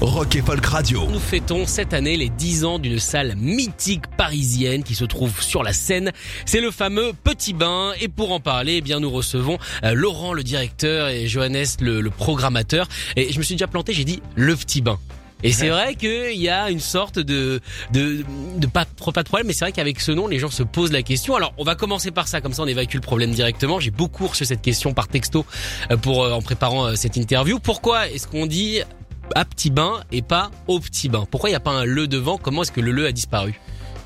Rock et Folk Radio. Nous fêtons cette année les 10 ans d'une salle mythique parisienne qui se trouve sur la Seine. C'est le fameux Petit Bain. Et pour en parler, eh bien, nous recevons euh, Laurent, le directeur, et Johannes, le, le programmateur. Et je me suis déjà planté, j'ai dit le Petit Bain. Et c'est vrai qu'il y a une sorte de de, de pas, pas de problème, mais c'est vrai qu'avec ce nom, les gens se posent la question. Alors, on va commencer par ça, comme ça on évacue le problème directement. J'ai beaucoup reçu cette question par texto euh, pour euh, en préparant cette interview. Pourquoi est-ce qu'on dit à petit bain et pas au petit bain Pourquoi il n'y a pas un le devant? Comment est-ce que le le a disparu?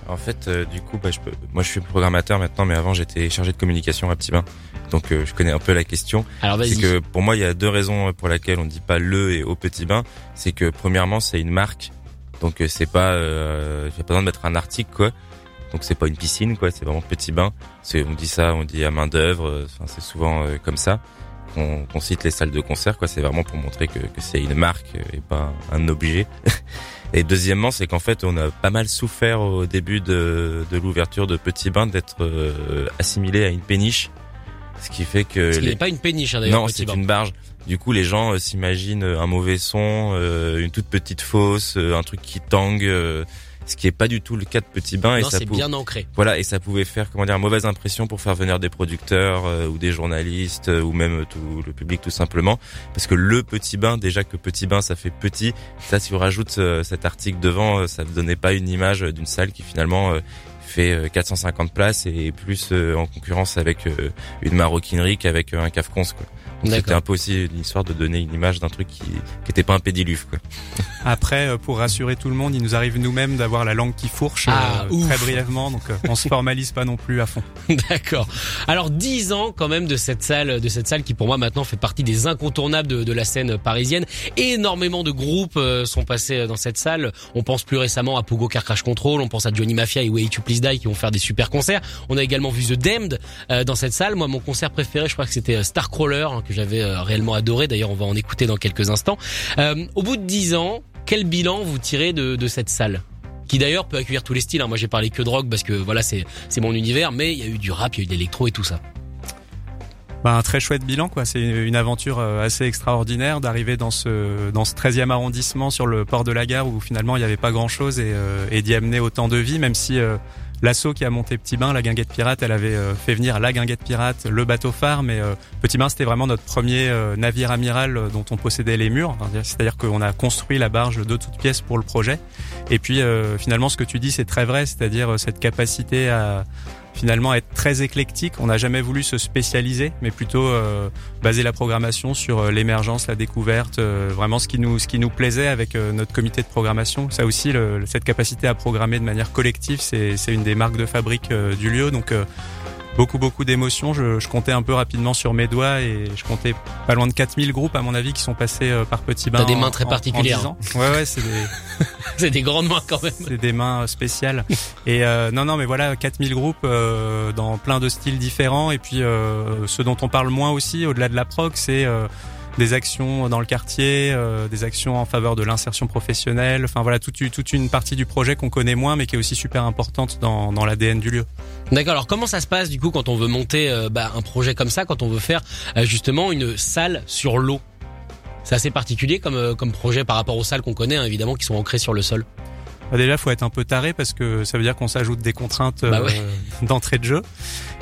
En fait, euh, du coup, bah, je peux... moi je suis programmateur maintenant, mais avant j'étais chargé de communication à Petit Bain. Donc euh, je connais un peu la question. Alors C'est vas-y. que pour moi, il y a deux raisons pour lesquelles on dit pas le et au Petit Bain. C'est que premièrement, c'est une marque. Donc euh, c'est pas... Euh, j'ai pas besoin de mettre un article, quoi. Donc c'est pas une piscine, quoi. C'est vraiment Petit Bain. C'est, on dit ça, on dit à main d'œuvre. euh, Enfin, c'est souvent euh, comme ça qu'on cite les salles de concert, quoi. C'est vraiment pour montrer que, que c'est une marque euh, et pas un objet. Et deuxièmement, c'est qu'en fait, on a pas mal souffert au début de, de l'ouverture de Petit Bain d'être euh, assimilé à une péniche, ce qui fait que Ce qui les- n'est pas une péniche hein, d'ailleurs. non, c'est une barge. Du coup, les gens euh, s'imaginent un mauvais son, euh, une toute petite fosse, euh, un truc qui tangue, euh, ce qui est pas du tout le cas de Petit Bain. et ça c'est bien ancré. voilà, et ça pouvait faire comment dire mauvaise impression pour faire venir des producteurs euh, ou des journalistes euh, ou même tout le public tout simplement, parce que le petit bain déjà que petit bain ça fait petit, ça si on rajoute euh, cet article devant, euh, ça ne donnait pas une image d'une salle qui finalement euh, fait euh, 450 places et plus en concurrence avec une maroquinerie qu'avec un cave quoi. C'était un peu aussi une histoire de donner une image d'un truc qui qui était pas un pédiluve quoi. Après, euh, pour rassurer tout le monde, il nous arrive nous-mêmes d'avoir la langue qui fourche Ah, euh, très brièvement, donc euh, on se formalise pas non plus à fond. D'accord. Alors 10 ans quand même de cette salle, de cette salle qui pour moi maintenant fait partie des incontournables de, de la scène parisienne. Énormément de groupes sont passés dans cette salle. On pense plus récemment à Pogo Car Crash Control, on pense à Johnny Mafia et Way to Please Die qui vont faire des super concerts. On a également vu The Damned dans cette salle. Moi mon concert préféré, je crois que c'était Starcrawler hein, que j'avais euh, réellement adoré. D'ailleurs on va en écouter dans quelques instants. Euh, au bout de 10 ans, quel bilan vous tirez de, cette salle qui d'ailleurs peut accueillir tous les styles. hein. Moi j'ai parlé que de rock parce que voilà c'est mon univers, mais il y a eu du rap, il y a eu de l'électro et tout ça. Bah, un très chouette bilan, quoi. C'est une aventure euh, assez extraordinaire d'arriver dans ce dans ce 13e arrondissement sur le port de la gare où finalement il n'y avait pas grand chose et, d'y amener autant de vie, même si L'assaut qui a monté Petit Bain, la guinguette pirate, elle avait euh, fait venir la guinguette pirate, le bateau phare, mais euh, Petit Bain c'était vraiment notre premier euh, navire amiral dont on possédait les murs. C'est-à-dire qu'on a construit la barge de toutes pièces pour le projet. Et puis finalement ce que tu dis c'est très vrai, c'est-à-dire cette capacité à finalement être très éclectique. On n'a jamais voulu se spécialiser, mais plutôt euh, baser la programmation sur euh, l'émergence, la découverte, euh, vraiment ce qui nous ce qui nous plaisait avec notre comité de programmation. Ça aussi, cette capacité à programmer de manière collective, c'est une des marques de fabrique du lieu. Donc beaucoup beaucoup d'émotions. Je, je comptais un peu rapidement sur mes doigts et je comptais pas loin de 4000 groupes à mon avis qui sont passés euh, par Petit Bain. T'as des en- mains très en- en particulières. 10 ans. Ouais ouais, c'est des C'est des grandes mains quand même. c'est des mains euh, spéciales. Et euh, non, non, mais voilà, 4000 groupes euh, dans plein de styles différents. Et puis, euh, ce dont on parle moins aussi, au-delà de la prog, c'est euh, des actions dans le quartier, euh, des actions en faveur de l'insertion professionnelle. Enfin voilà, toute, toute une partie du projet qu'on connaît moins, mais qui est aussi super importante dans, dans l'ADN du lieu. D'accord. Alors comment ça se passe du coup quand on veut monter euh, bah, un projet comme ça, quand on veut faire euh, justement une salle sur l'eau? C'est assez particulier comme comme projet par rapport aux salles qu'on connaît hein, évidemment qui sont ancrées sur le sol. Bah, déjà, faut être un peu taré parce que ça veut dire qu'on s'ajoute des contraintes Bah ouais. d'entrée de jeu.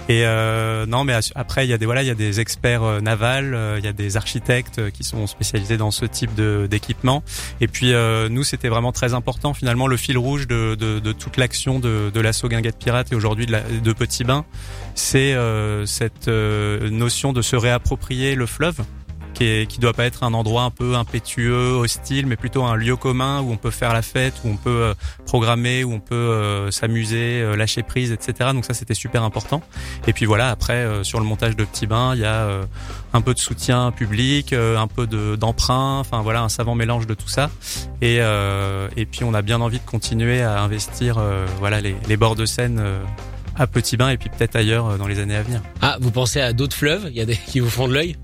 Et euh, non, mais après, il y a des voilà, il y a des experts euh, navals, euh, il y a des architectes euh, qui sont spécialisés dans ce type d'équipement. Et puis euh, nous, c'était vraiment très important finalement le fil rouge de, de, de toute l'action de, de l'assaut Guinguette Pirate et aujourd'hui de, de Petit Bain, c'est euh, cette notion de se réapproprier le fleuve qui est qui doit pas être un endroit un peu impétueux, hostile, mais plutôt un lieu commun où on peut faire la fête, où on peut euh, programmer, où on peut euh, s'amuser, euh, lâcher prise, etc. Donc ça c'était super important. Et puis voilà, après sur le montage de Petit Bain, il y a un peu de soutien public, un peu de d'emprunt, enfin voilà un savant mélange de tout ça. Et et puis on a bien envie de continuer à investir voilà les, les bords de Seine à Petit Bain et puis peut-être ailleurs dans les années à venir. Ah, vous pensez à d'autres fleuves? Il y a des qui vous font de l'œil?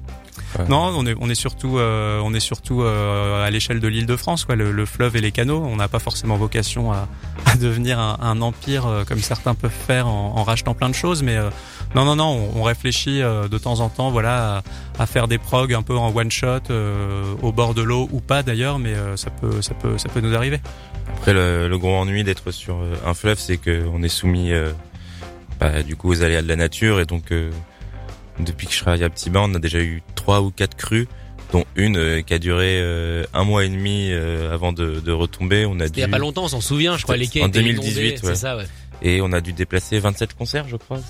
Non, on est on est surtout euh, on est surtout euh, à l'échelle de l'Île-de-France quoi, le, le, fleuve et les canaux. On n'a pas forcément vocation à, à devenir un, un empire euh, comme certains peuvent faire en, en, rachetant plein de choses, mais non non non, on, on réfléchit de temps en temps voilà à, à, faire des progs un peu en one shot au bord de l'eau ou pas d'ailleurs, mais ça peut ça peut ça peut nous arriver. Après le, le gros ennui d'être sur un fleuve, c'est qu'on est soumis bah, du coup aux aléas de la nature et donc depuis que je travaille à Petit Bain, on a déjà eu trois ou quatre crues dont une euh, qui a duré euh, un mois et demi euh, avant de, de, retomber. On a dû... Il y a pas longtemps, on s'en souvient, je crois, les quais En 2018, ouais. ça, ouais. Et on a dû déplacer 27 concerts, je crois.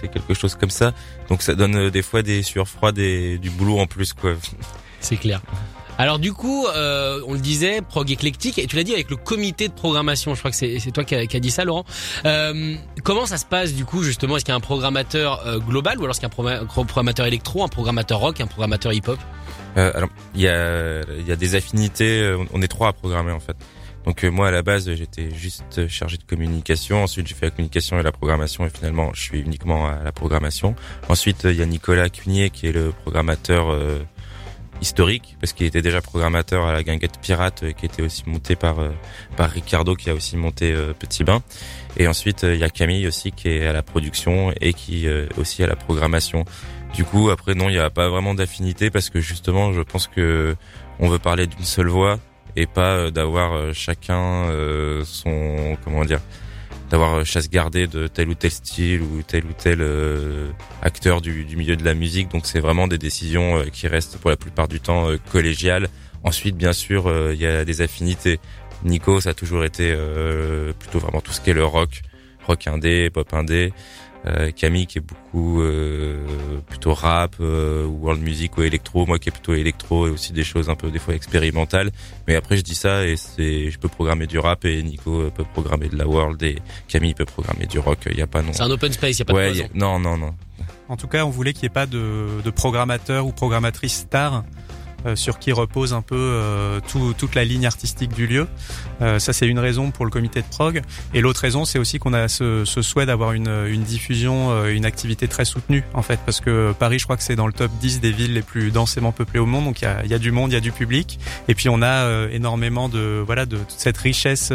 C'est quelque chose comme ça. Donc ça donne des fois des sueurs froides et du boulot en plus, quoi. C'est clair. Alors du coup, euh, on le disait, prog éclectique, et tu l'as dit avec le comité de programmation, je crois que c'est toi qui as qui a dit ça Laurent. Euh, comment ça se passe du coup justement? Est-ce qu'il y a un programmateur euh, global ou alors est-ce qu'il y a un programmateur électro, un programmateur rock, un programmateur hip-hop? Euh, Alors il y a, y a des affinités, euh, on est trois à programmer en fait. Donc euh, moi à la base j'étais juste chargé de communication, ensuite j'ai fait la communication et la programmation et finalement je suis uniquement à la programmation. Ensuite il y a Nicolas Cunier qui est le programmateur historique parce qu'il était déjà programmateur à la guinguette pirate euh, qui était aussi monté par euh, par Ricardo qui a aussi monté euh, Petit Bain. Et ensuite il y a Camille aussi qui est à la production et qui aussi à la programmation. Du coup après non il n'y a pas vraiment d'affinité parce que justement je pense que on veut parler d'une seule voix et pas d'avoir chacun son comment dire d'avoir euh, chasse gardée de tel ou tel style ou tel ou tel euh, acteur du, milieu de la musique. Donc c'est vraiment des décisions euh, qui restent pour la plupart du temps collégiales. Ensuite, bien sûr, il y a des affinités. Nico, ça a toujours été plutôt vraiment tout ce qui est le rock, rock indé, pop indé. Euh, Camille qui est beaucoup euh, plutôt rap euh, ou world music ou électro, moi qui est plutôt électro et aussi des choses un peu des fois expérimentales. Mais après je dis ça et c'est je peux programmer du rap et Nico peut programmer de la world et Camille peut programmer du rock. Il y a pas non. C'est un open space, il y a pas ouais, de y a, Non non non. En tout cas, on voulait qu'il n'y ait pas de, de programmateur ou programmatrice star euh, sur qui repose un peu euh, tout, toute la ligne artistique du lieu. Euh, ça, c'est une raison pour le comité de prog. Et l'autre raison, c'est aussi qu'on a ce, ce souhait d'avoir une, une, diffusion, une activité très soutenue, en fait, parce que Paris, je crois que c'est dans le top 10 des villes les plus densément peuplées au monde. Donc, il y a, y a, du monde, il y a du public. Et puis, on a énormément de, voilà, de toute cette richesse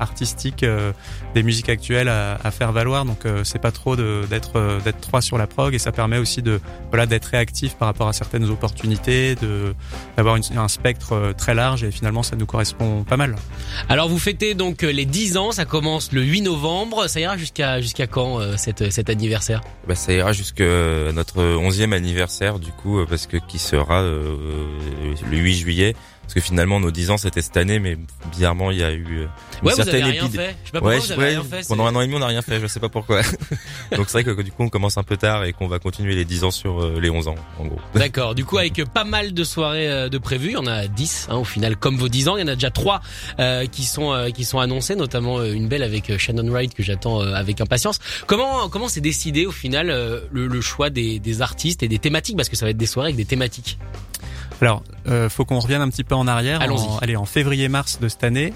artistique des musiques actuelles à, à faire valoir. Donc, c'est pas trop d'être d'être trois sur la prog et ça permet aussi de, voilà, d'être réactif par rapport à certaines opportunités, de d'avoir un spectre euh, très large et finalement ça nous correspond pas mal. Alors vous fêtez donc euh, les 10 ans, ça commence le 8 novembre, ça ira jusqu'à jusqu'à quand euh, cette, cet anniversaire? Bah, Ça ira jusqu'à notre 11e anniversaire du coup parce que qui sera le 8 juillet parce que finalement nos 10 ans c'était cette année mais bizarrement il y a eu euh, une ouais, certaine vous avez rien fait. Je sais pas ouais, vous avez rien fait. Pendant un an et demi on n'a rien fait, je sais pas pourquoi. Donc c'est vrai que du coup on commence un peu tard et qu'on va continuer les 10 ans sur euh, les 11 ans en gros. D'accord. Du coup avec pas mal de soirées euh, de prévues, il y en a 10 hein, au final comme vos 10 ans, il y en a déjà 3 euh, qui sont qui sont annoncées notamment une belle avec Shannon Wright que j'attends avec impatience. Comment comment c'est décidé au final le, le, choix des, des artistes et des thématiques? Parce que ça va être des soirées avec des thématiques alors, euh, faut qu'on revienne un petit peu en arrière. Allons-y. allez, en février-mars de cette année,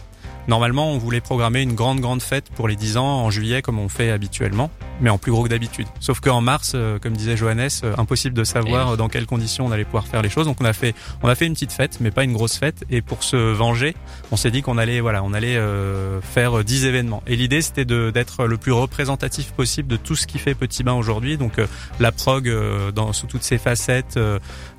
Normalement, on voulait programmer une grande grande fête pour les 10 ans en juillet comme on fait habituellement, mais en plus gros que d'habitude. Sauf qu'en mars, euh, comme disait Johannes, euh, impossible de savoir euh, dans quelles conditions on allait pouvoir faire les choses. Donc on a fait on a fait une petite fête, mais pas une grosse fête. Et pour se venger, on s'est dit qu'on allait voilà, on allait faire 10 événements. Et l'idée c'était d'être le plus représentatif possible de tout ce qui fait Petit Bain aujourd'hui. Donc la prog dans sous toutes ses facettes,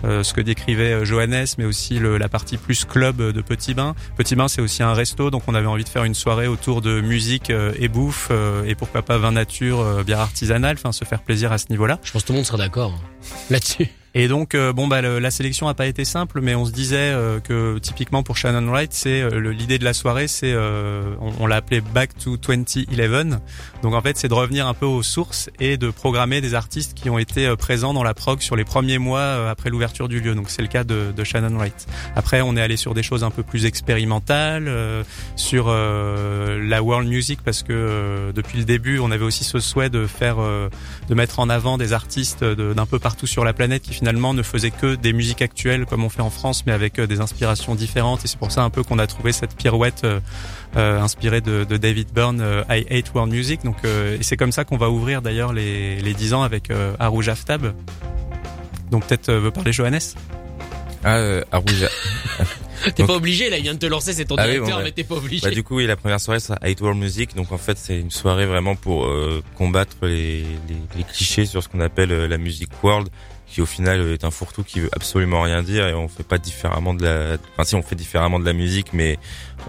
ce que décrivait Johannes, mais aussi le, la partie plus club de Petit Bain. Petit Bain c'est aussi un resto, donc on on avait envie de faire une soirée autour de musique euh, et bouffe euh, et pourquoi pas vin nature, euh, bière artisanale, enfin se faire plaisir à ce niveau-là. Je pense que tout le monde sera d'accord hein, là-dessus. Et donc, euh, bon, bah, le- la sélection a pas été simple, mais on se disait euh, que typiquement pour Shannon Wright, c'est euh, l'idée de la soirée, c'est, on, on l'a appelé Back to 2011. Donc en fait, c'est de revenir un peu aux sources et de programmer des artistes qui ont été présents dans la prog sur les premiers mois après l'ouverture du lieu. Donc c'est le cas de, de Shannon Wright. Après, on est allé sur des choses un peu plus expérimentales, euh, sur euh, la world music, parce que euh, depuis le début, on avait aussi ce souhait de faire, de mettre en avant des artistes d'un peu partout sur la planète qui finalement ne faisaient que des musiques actuelles comme on fait en France, mais avec euh, des inspirations différentes. Et c'est pour ça un peu qu'on a trouvé cette pirouette euh, euh, inspirée de, de David Byrne, euh, I Hate World Music. Donc, euh, et c'est comme ça qu'on va ouvrir d'ailleurs les, les 10 ans avec euh, Arouj Aftab. Donc peut-être euh, veut parler Johannes? Ah, euh, à Rouge. T'es Donc- pas obligé là, il vient de te lancer, c'est ton Ah oui, directeur, bon, bah. mais t'es pas obligé. Bah, du coup, oui, la première soirée sera Hate World Music. Donc en fait, c'est une soirée vraiment pour euh, combattre les, les, les clichés sur ce qu'on appelle euh, la musique world, qui au final est un fourre-tout qui veut absolument rien dire et on fait pas différemment de la. Enfin, si on fait différemment de la musique, mais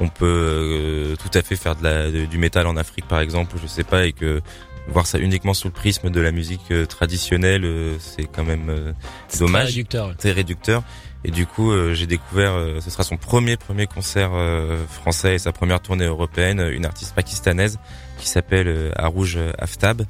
on peut euh, tout à fait faire de la de- du métal en Afrique, par exemple, je sais pas, et que voir ça uniquement sous le prisme de la musique euh, traditionnelle, euh, c'est quand même euh, C'est très dommage réducteur. très réducteur. Et du coup, euh, j'ai découvert, euh, ce sera son premier premier concert euh, français et sa première tournée européenne, une artiste pakistanaise qui s'appelle euh, Arouj Aftab,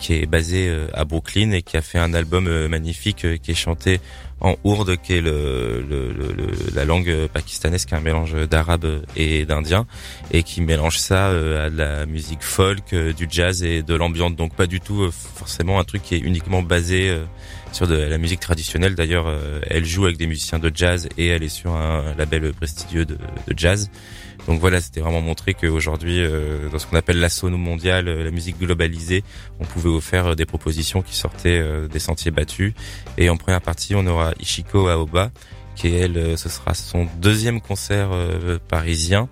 qui est basée euh, à Brooklyn et qui a fait un album euh, magnifique euh, qui est chanté en ourde, qui est le, le- le- la langue pakistanaise, qui est un mélange d'arabe et d'indien, et qui mélange ça à de la musique folk, du jazz et de l'ambiance. Donc pas du tout forcément un truc qui est uniquement basé sur de la musique traditionnelle. D'ailleurs, euh, elle joue avec des musiciens de jazz et elle est sur un label prestigieux de, de jazz. Donc voilà, c'était vraiment montrer qu'aujourd'hui, euh, dans ce qu'on appelle la sono mondiale, euh, la musique globalisée, on pouvait faire euh, des propositions qui sortaient des sentiers battus. Et en première partie, on aura Ishiko Aoba, qui elle, ce sera son deuxième concert parisien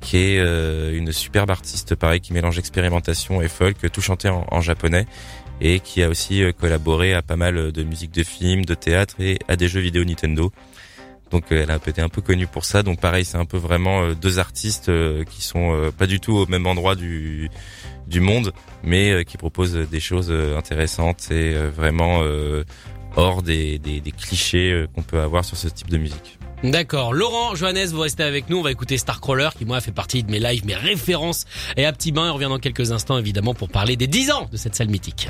qui est une superbe artiste pareil qui mélange expérimentation et folk, tout chanté en japonais et qui a aussi euh, collaboré à pas mal de musique de films, de théâtre et à des jeux vidéo Nintendo. Donc euh, elle a été un peu connue pour ça. Donc pareil, c'est un peu vraiment euh, deux artistes euh, qui sont euh, pas du tout au même endroit du du monde, mais euh, qui proposent des choses euh, intéressantes et euh, vraiment euh, hors des, des, des clichés euh, qu'on peut avoir sur ce type de musique. D'accord. Laurent, Johannes, vous restez avec nous. On va écouter Starcrawler, qui moi fait partie de mes lives, mes références. Et à Petit Bain, on revient dans quelques instants, évidemment, pour parler des 10 ans de cette salle mythique.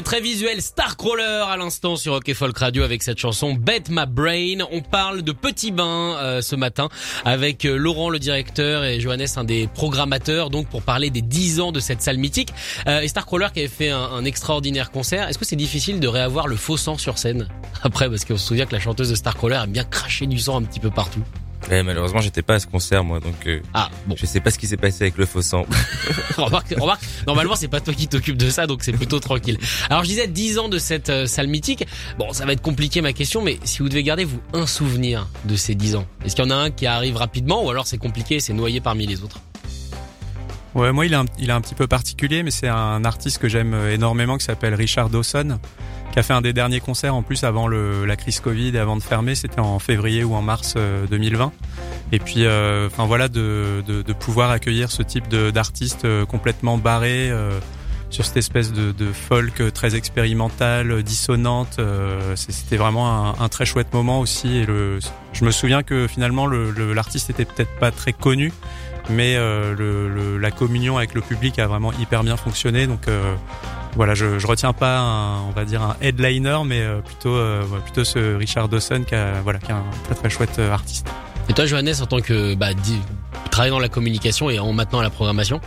Les très visuels Starcrawler à l'instant sur Rock et Folk Radio avec cette chanson Bet My Brain. On parle de Petit Bain euh, ce matin avec euh, Laurent le directeur et Johannes un des programmateurs donc pour parler des 10 ans de cette salle mythique. Euh, et Starcrawler qui avait fait un, un extraordinaire concert. Est-ce que c'est difficile de réavoir le faux sang sur scène après? Parce qu'on se souvient que la chanteuse de Starcrawler aime bien cracher du sang un petit peu partout. Ouais, malheureusement, j'étais pas à ce concert, moi, donc euh, Ah bon. je sais pas ce qui s'est passé avec le faux sang. remarque, remarque, normalement c'est pas toi qui t'occupes de ça, donc c'est plutôt tranquille. Alors je disais 10 ans de cette euh, salle mythique. Bon, ça va être compliqué ma question, mais si vous devez garder vous un souvenir de ces 10 ans, est-ce qu'il y en a un qui arrive rapidement ou alors c'est compliqué, c'est noyé parmi les autres? Ouais, moi il est un, il est un petit peu particulier, mais c'est un artiste que j'aime énormément qui s'appelle Richard Dawson, qui a fait un des derniers concerts en plus avant la crise Covid et avant de fermer, c'était en février ou en mars euh, 2020. Et puis, euh, enfin voilà, de, pouvoir accueillir ce type de- d'artiste euh, complètement barré euh, sur cette espèce de, folk très expérimentale, dissonante, euh, c'était vraiment un, très chouette moment aussi. Et je me souviens que finalement le- le- l'artiste était peut-être pas très connu, mais euh, la communion avec le public a vraiment hyper bien fonctionné. Donc euh, voilà, je, je retiens pas, un, on va dire un headliner, mais euh, plutôt euh, ouais, plutôt ce Richard Dawson qui a, voilà, qui est un très très chouette euh, artiste. Et toi Johannes en tant que bah, travaillant dans la communication et en maintenant la programmation?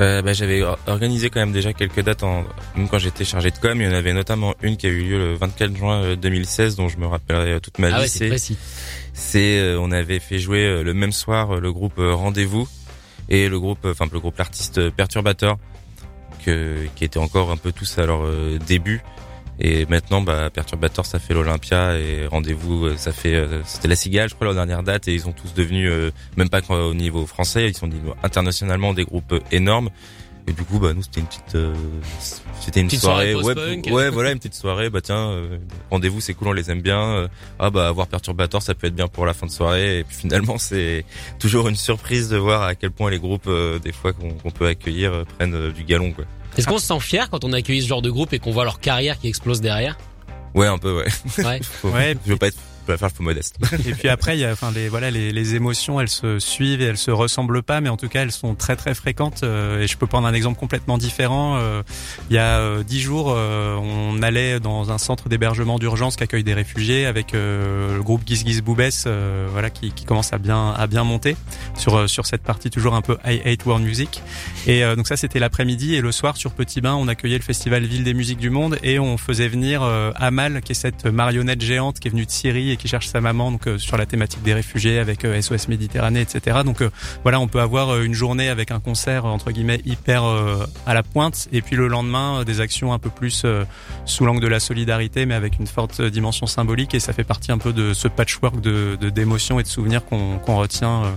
Euh, bah, j'avais or- organisé quand même déjà quelques dates en, même quand j'étais chargé de com. Il y en avait notamment une qui a eu lieu le 24 juin euh, 2016, dont je me rappellerai toute ma Ah vie. ouais, c'est c'est, précis. c'est, euh, on avait fait jouer euh, le même soir le groupe euh, Rendez-vous et le groupe, euh, enfin le groupe l'artiste Perturbateur, qui étaient encore un peu tous à leur euh, début. Et maintenant, bah, Perturbateur, ça fait l'Olympia et Rendez-vous, euh, ça fait, euh, c'était la Cigale, je crois, leur dernière date et ils sont tous devenus, euh, même pas au niveau français, ils sont devenus internationalement des groupes énormes. Et du coup, bah, nous, c'était une petite, euh, c'était une Petite soirée, soirée ouais, voilà, une petite soirée, bah, tiens, euh, Rendez-vous, c'est cool, on les aime bien. euh, ah, bah, avoir Perturbateur, ça peut être bien pour la fin de soirée. Et puis finalement, c'est toujours une surprise de voir à quel point les groupes, euh, des fois, qu'on peut accueillir, euh, prennent euh, du galon, quoi. Est-ce qu'on se sent fier quand on accueille ce genre de groupe et qu'on voit leur carrière qui explose derrière? Ouais, un peu, ouais. Ouais. Faut- Ouais. Je veux pas être, Et puis après, il y a, enfin, les, voilà, les, les émotions, elles se suivent et elles se ressemblent pas, mais en tout cas, elles sont très très fréquentes. euh, et je peux prendre un exemple complètement différent. Euh, il y a euh, dix jours, euh, on allait dans un centre d'hébergement d'urgence qui accueille des réfugiés avec euh, le groupe Giz Giz Boubès, voilà, qui, qui commence à bien à bien monter sur sur cette partie toujours un peu I Hate World Music. Et donc ça, c'était l'après-midi et le soir sur Petit Bain, on accueillait le festival Ville des Musiques du Monde et on faisait venir Amal, qui est cette marionnette géante qui est venue de Syrie qui cherche sa maman, donc euh, sur la thématique des réfugiés avec euh, SOS Méditerranée, etc. Donc euh, voilà, on peut avoir euh, une journée avec un concert euh, entre guillemets hyper euh, à la pointe et puis le lendemain euh, des actions un peu plus euh, sous l'angle de la solidarité, mais avec une forte euh, dimension symbolique et ça fait partie un peu de ce patchwork de d'émotions et de souvenirs qu'on qu'on retient euh,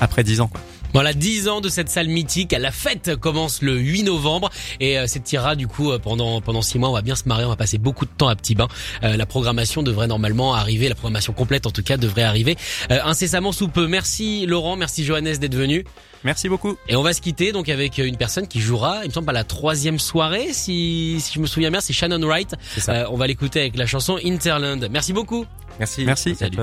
après dix ans. Voilà, 10 ans de cette salle mythique. La fête commence le 8 novembre et euh, s'étirera du coup euh, pendant pendant 6 mois. On va bien se marrer, on va passer beaucoup de temps à Petit Bain. Euh, la programmation devrait normalement arriver, la programmation complète en tout cas devrait arriver euh, incessamment sous peu. Merci Laurent, merci Johannes d'être venu. Merci beaucoup. Et on va se quitter donc avec une personne qui jouera, il me semble à la troisième soirée, si si je me souviens bien, c'est Shannon Wright. ça. Euh, on va l'écouter avec la chanson Interland. Merci beaucoup. Merci. Merci. Salut.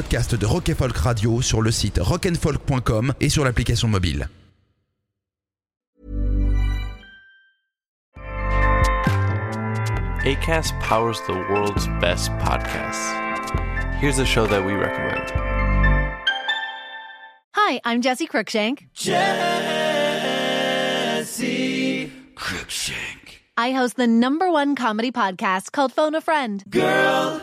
Podcasts de Rock and Folk Radio sur le site rockandfolk.com et sur l'application mobile. ACAST powers the world's best podcasts. Here's a show that we recommend. Hi, I'm Jesse Cruikshank. Jesse Cruikshank. I host the number one comedy podcast called Phone a Friend. Girl,